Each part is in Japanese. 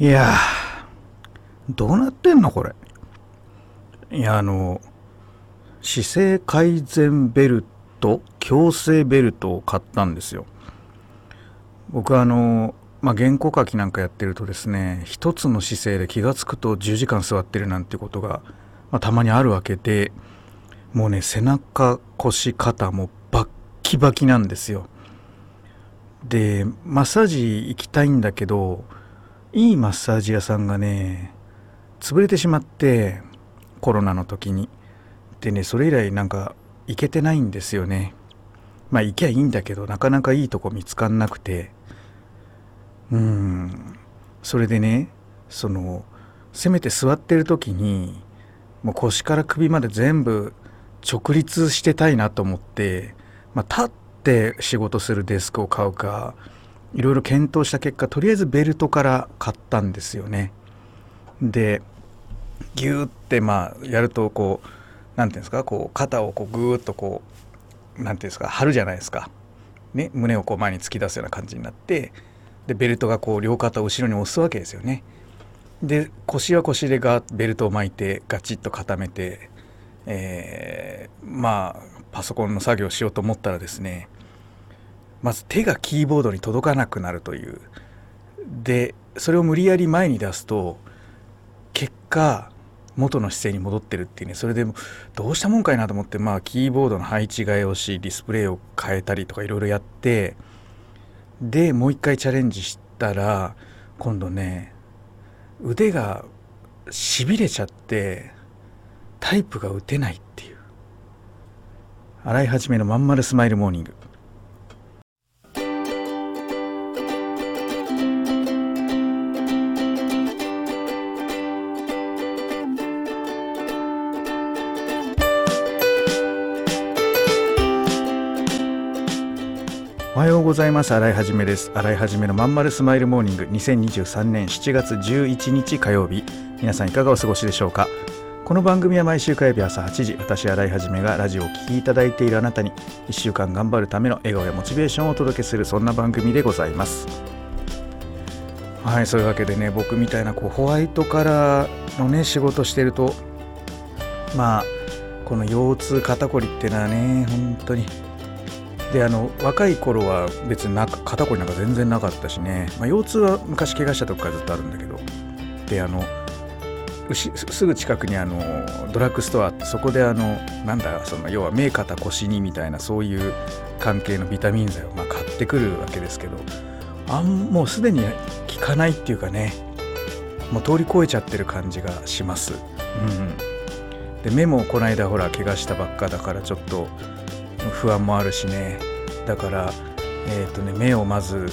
いやーどうなってんのこれ？いやあの姿勢改善ベルト矯正ベルトを買ったんですよ。僕はあのまあ、原稿書きなんかやってるとですね一つの姿勢で気が付くと10時間座ってるなんてことが、まあ、たまにあるわけでもうね背中腰肩もバッキバキなんですよ。でマッサージ行きたいんだけどいいマッサージ屋さんがね潰れてしまってコロナの時に。でねそれ以来なんか行けてないんですよね。まあ行きゃいいんだけどなかなかいいとこ見つかんなくて。うん。それでねそのせめて座ってる時にもう腰から首まで全部直立してたいなと思って、まあ、立って仕事するデスクを買うかいろいろ検討した結果とりあえずベルトから買ったんですよね。でギューってまあやるとこう何ていうんですかこう肩をこうグーッとこう何ていうんですか張るじゃないですか。ね、胸をこう前に突き出すような感じになってでベルトがこう両肩を後ろに押すわけですよね。で腰は腰でがベルトを巻いてガチッと固めて、えー、まあパソコンの作業をしようと思ったらですねまず手がキーボードに届かなくなるという。でそれを無理やり前に出すと結果元の姿勢に戻ってるっていうね。それでもどうしたもんかいなと思ってまあキーボードの配置替えをしディスプレイを変えたりとかいろいろやってでもう一回チャレンジしたら今度ね腕がしびれちゃってタイプが打てないっていう。新井一のまんまるスマイルモーニング。ざいます。洗いはじめです。洗いはじめのまんまるスマイルモーニング。2023年7月11日火曜日。皆さんいかがお過ごしでしょうか？この番組は毎週火曜日朝8時私洗いはじめがラジオを聴きいただいているあなたに1週間頑張るための笑顔やモチベーションをお届けするそんな番組でございます。はいそういうわけでね僕みたいなこうホワイトカラーのね仕事してるとまあこの腰痛肩こりってのはね本当にであの若い頃は別にな肩こりなんか全然なかったしね、まあ、腰痛は昔怪我したとこからずっとあるんだけど。であのすぐ近くにあのドラッグストアあってそこであのなんだその要は目肩腰にみたいなそういう関係のビタミン剤をまあ買ってくるわけですけど。あんもうすでに効かないっていうかね。もう通り越えちゃってる感じがします。うん、で目もこの間ほら怪我したばっかだからちょっと不安もあるしね。だからえっ、ー、とね目をまず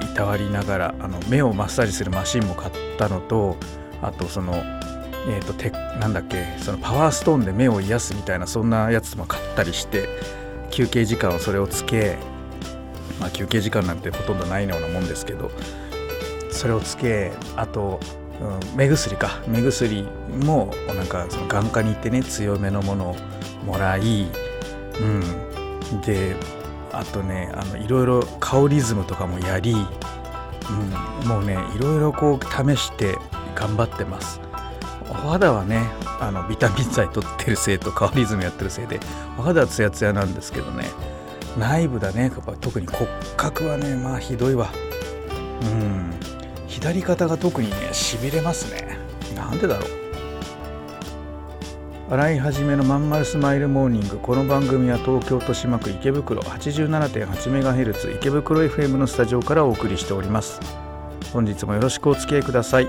いたわりながらあの目をマッサージするマシンも買ったのとあとそのえーと、てなんだっけそのパワーストーンで目を癒すみたいなそんなやつも買ったりして休憩時間はそれをつけ、まあ、休憩時間なんてほとんどないようなもんですけどそれをつけあと、うん、目薬か。目薬もなんかその眼科に行ってね強めのものをもらいうん、であとねあのいろいろ香リズムとかもやり、うん、もうねいろいろこう試して頑張ってます。お肌はねあのビタミン剤取ってるせいと香リズムやってるせいでお肌はツヤツヤなんですけどね。内部だねやっぱ特に骨格はねまあひどいわ。うん。左肩が特にねしびれますね。なんでだろう。洗い始めのまんまるスマイルモーニング。この番組は東京豊島区池袋 87.8MHz 池袋 FM のスタジオからお送りしております。本日もよろしくお付き合いください。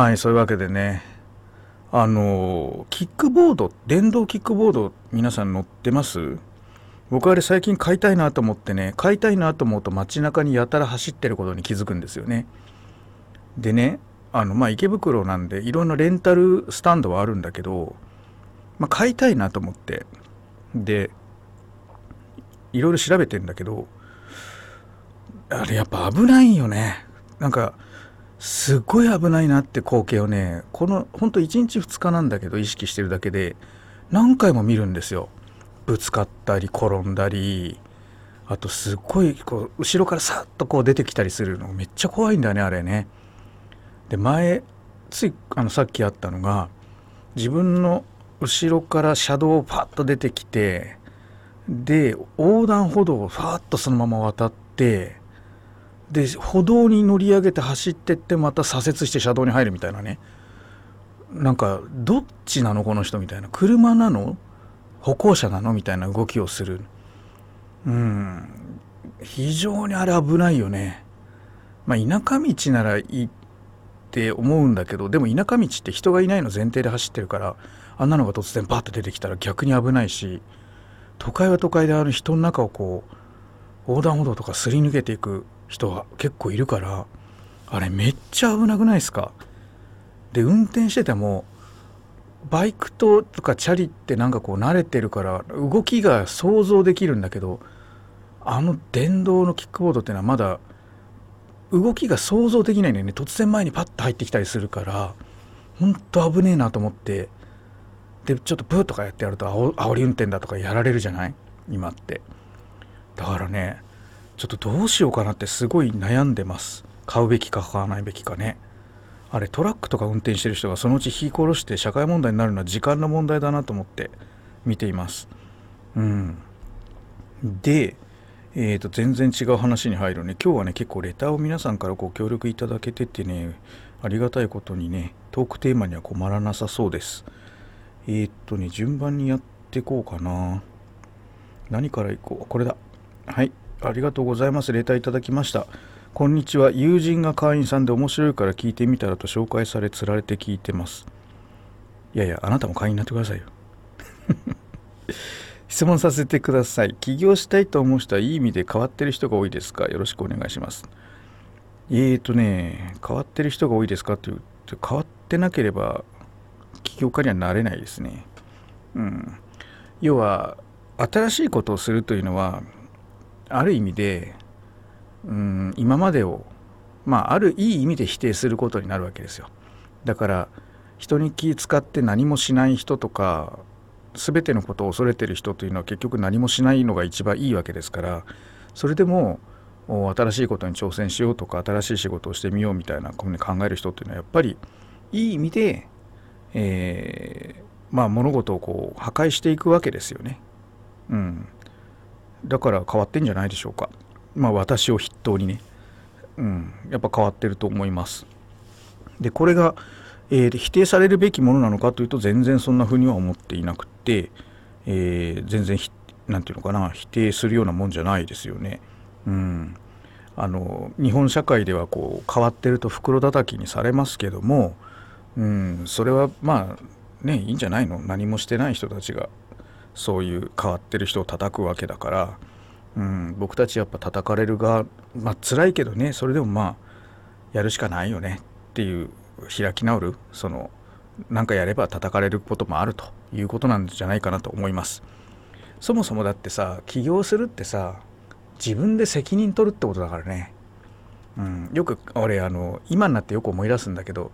はいそういうわけでね。あのキックボード電動キックボード皆さん乗ってます？僕あれ最近買いたいなと思ってね買いたいなと思うと街中にやたら走ってることに気づくんですよね。でねあのまあ池袋なんでいろんなレンタルスタンドはあるんだけど、まあ、買いたいなと思って。でいろいろ調べてんだけどあれやっぱ危ないよね。なんかすっごい危ないなって光景をねこのほんと1日2日なんだけど意識してるだけで何回も見るんですよ。ぶつかったり転んだりあとすっごいこう後ろからさっとこう出てきたりするのめっちゃ怖いんだねあれね。で前ついあのさっきあったのが自分の後ろから車道をパッと出てきてで横断歩道をファーッとそのまま渡ってで歩道に乗り上げて走ってってまた左折して車道に入るみたいなね。なんかどっちなのこの人みたいな。車なの？歩行者なの？みたいな動きをする。うん。非常にあれ危ないよね。まあ田舎道ならいいって思うんだけどでも田舎道って人がいないの前提で走ってるからあんなのが突然バッと出てきたら逆に危ないし都会は都会である人の中をこう横断歩道とかすり抜けていく人が結構いるからあれめっちゃ危なくないですか？で運転しててもバイクととかチャリってなんかこう慣れてるから動きが想像できるんだけどあの電動のキックボードっていうのはまだ動きが想像できないのよね。突然前にパッと入ってきたりするからほんと危ねえなと思ってでちょっとブーとかやってやるとあおり運転だとかやられるじゃない？今って。だからねちょっとどうしようかなってすごい悩んでます。買うべきか買わないべきかね。あれトラックとか運転してる人がそのうち引き殺して社会問題になるのは時間の問題だなと思って見ています。うん。でえー、と全然違う話に入るね。今日はね結構レターを皆さんからご協力いただけててねありがたいことにねトークテーマには困らなさそうです。えー、っとね順番にやっていこうかな。何からいこう？これだ。はい。ありがとうございます。レターいただきました。こんにちは。友人が会員さんで面白いから聞いてみたらと紹介されつられて聞いてます。いやいやあなたも会員になってくださいよ。質問させてください。起業したいと思う人はいい意味で変わってる人が多いですか？よろしくお願いします。えーとね変わってる人が多いですかというと変わってなければ起業家にはなれないですね。うん。要は新しいことをするというのはある意味でうん今までをまああるいい意味で否定することになるわけですよだから人に気使って何もしない人とか全てのことを恐れてる人というのは結局何もしないのが一番いいわけですからそれでも新しいことに挑戦しようとか新しい仕事をしてみようみたいなこういうふうに考える人っていうのはやっぱりいい意味で、えー、まあ物事をこう破壊していくわけですよね。うん、だから変わってんじゃないでしょうか。まあ私を筆頭にね、うん、やっぱ変わってると思います。でこれが、えー、否定されるべきものなのかというと全然そんなふうには思っていなくて、えー、全然何て言うのかな。否定するようなもんじゃないですよね。うん、あの日本社会ではこう変わってると袋叩きにされますけども、うん、それはまあねいいんじゃないの？何もしてない人たちが。そういう変わってる人を叩くわけだから、うん、僕たちやっぱ叩かれる側まあ辛いけどねそれでもまあやるしかないよねっていう開き直るその何かやれば叩かれることもあるということなんじゃないかなと思います。そもそもだってさ起業するってさ自分で責任取るってことだからね、うん、よく俺あの今になってよく思い出すんだけど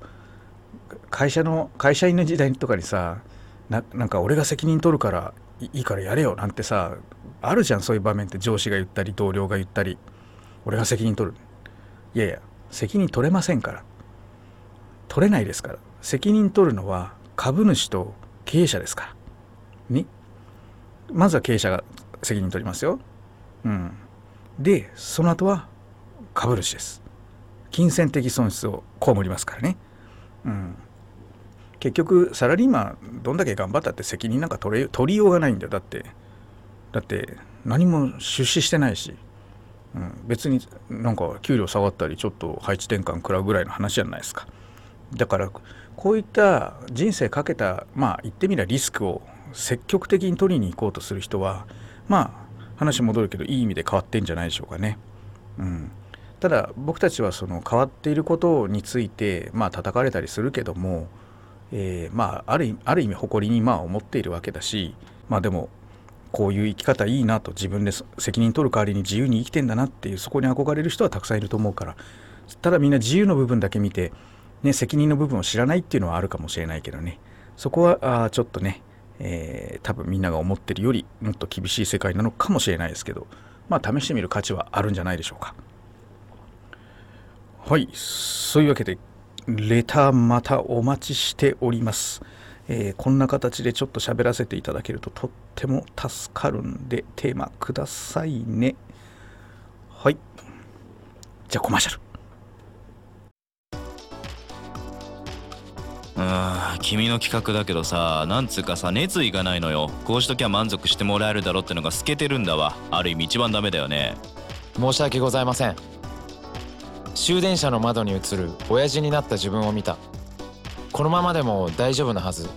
会社の会社員の時代とかにさななんか俺が責任取るからいいからやれよなんてさあるじゃんそういう場面って。上司が言ったり同僚が言ったり。俺が責任取る。いやいや責任取れませんから。取れないですから。責任取るのは株主と経営者ですから。ね。まずは経営者が責任取りますよ。うん。でその後は株主です。金銭的損失を被りますからね。うん。結局サラリーマンどんだけ頑張ったって責任なんか取れ取りようがないんだよ。だってだって何も出資してないし、うん、別になんか給料下がったりちょっと配置転換食らうぐらいの話じゃないですか。だからこういった人生かけたまあ言ってみればリスクを積極的に取りに行こうとする人はまあ話戻るけどいい意味で変わってんじゃないでしょうかね。うん、ただ僕たちはその変わっていることについてまあ叩かれたりするけどもえー、まああるある意味誇りにまあ思っているわけだしまあでもこういう生き方いいなと自分で責任取る代わりに自由に生きてんだなっていうそこに憧れる人はたくさんいると思うからただみんな自由の部分だけ見て、ね、責任の部分を知らないっていうのはあるかもしれないけどね。そこはあちょっとね、えー、多分みんなが思ってるよりもっと厳しい世界なのかもしれないですけどまあ試してみる価値はあるんじゃないでしょうか。はい。そういうわけでレターまたお待ちしております。えー、こんな形でちょっと喋らせていただけるととっても助かるんでテーマくださいね。はい。じゃあコマーシャル。うん君の企画だけどさなんつうかさ熱意がないのよこうしときゃ満足してもらえるだろってのが透けてるんだわある意味一番ダメだよね申し訳ございません終電車の窓に映る親父になった自分を見た。このままでも大丈夫なはず。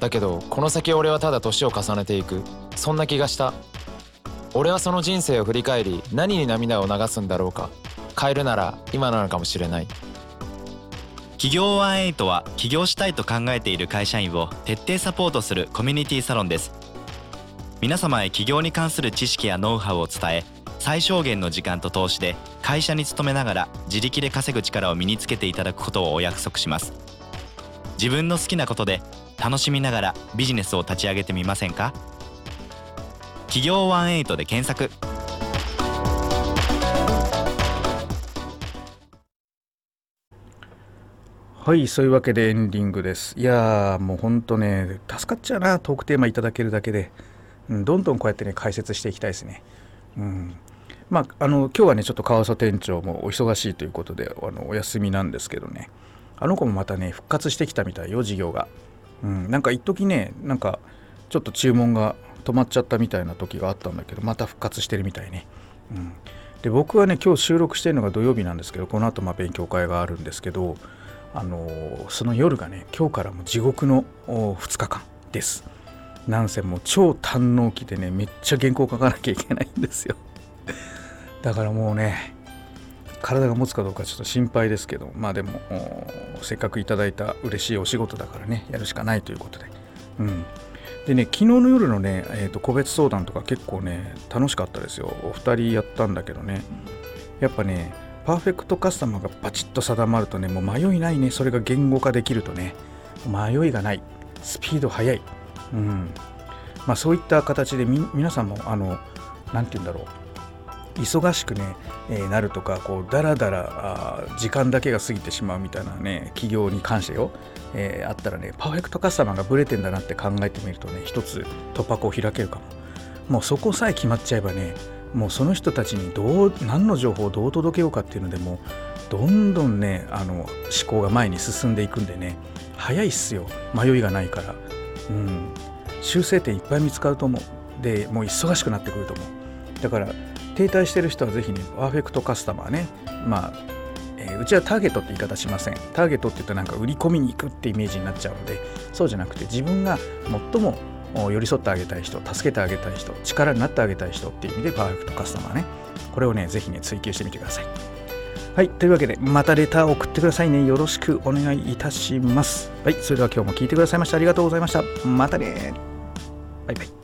だけどこの先俺はただ年を重ねていく。そんな気がした。俺はその人生を振り返り何に涙を流すんだろうか。変えるなら今なのかもしれない。企業ワンエイトは起業したいと考えている会社員を徹底サポートするコミュニティサロンです。皆様へ起業に関する知識やノウハウを伝え最小限の時間と投資で会社に勤めながら自力で稼ぐ力を身につけていただくことをお約束します。自分の好きなことで楽しみながらビジネスを立ち上げてみませんか？企業18で検索。はいそういうわけでエンディングです。いやーもうほんとね助かっちゃうなトークテーマいただけるだけで、うん、どんどんこうやってね解説していきたいですね。うん。まあ、あの今日はねちょっと川曽店長もお忙しいということであのお休みなんですけどね。あの子もまたね復活してきたみたいよ事業が、うん、なんか一時ねなんかちょっと注文が止まっちゃったみたいな時があったんだけどまた復活してるみたいね、うん、で僕はね今日収録してるのが土曜日なんですけどこの後まあ勉強会があるんですけどあのー、その夜がね今日からも地獄の2日間です。なんせもう超堪能期でねめっちゃ原稿書かなきゃいけないんですよ。だからもうね体が持つかどうかちょっと心配ですけどまあでもせっかくいただいた嬉しいお仕事だからねやるしかないということで。うん。でね昨日の夜のね、えーと、個別相談とか結構ね楽しかったですよ。お二人やったんだけどね。やっぱねパーフェクトカスタマーがバチッと定まるとねもう迷いないね。それが言語化できるとね迷いがない。スピード速い。うん。まあそういった形で皆さんもあの何て言うんだろう。忙しくね、えー、なるとかこうだらだら時間だけが過ぎてしまうみたいなね企業に関してよ、えー、あったらねパーフェクトカスタマーがブレてんだなって考えてみるとね一つ突破口を開けるかも。もうそこさえ決まっちゃえばねもうその人たちにどう何の情報をどう届けようかっていうのでもどんどんねあの思考が前に進んでいくんでね早いっすよ。迷いがないから。うん。修正点いっぱい見つかると思う。でもう忙しくなってくると思う。だから停滞してる人はぜひね、パーフェクトカスタマーね、まあ、えー、うちはターゲットって言い方しません。ターゲットって言うとなんか売り込みに行くってイメージになっちゃうので、そうじゃなくて自分が最も寄り添ってあげたい人、助けてあげたい人、力になってあげたい人っていう意味でパーフェクトカスタマーね、これをね、ぜひね、追求してみてください。はい、というわけで、またレターを送ってくださいね。よろしくお願いいたします。はい、それでは今日も聞いてくださいましてありがとうございました。またね。バイバイ。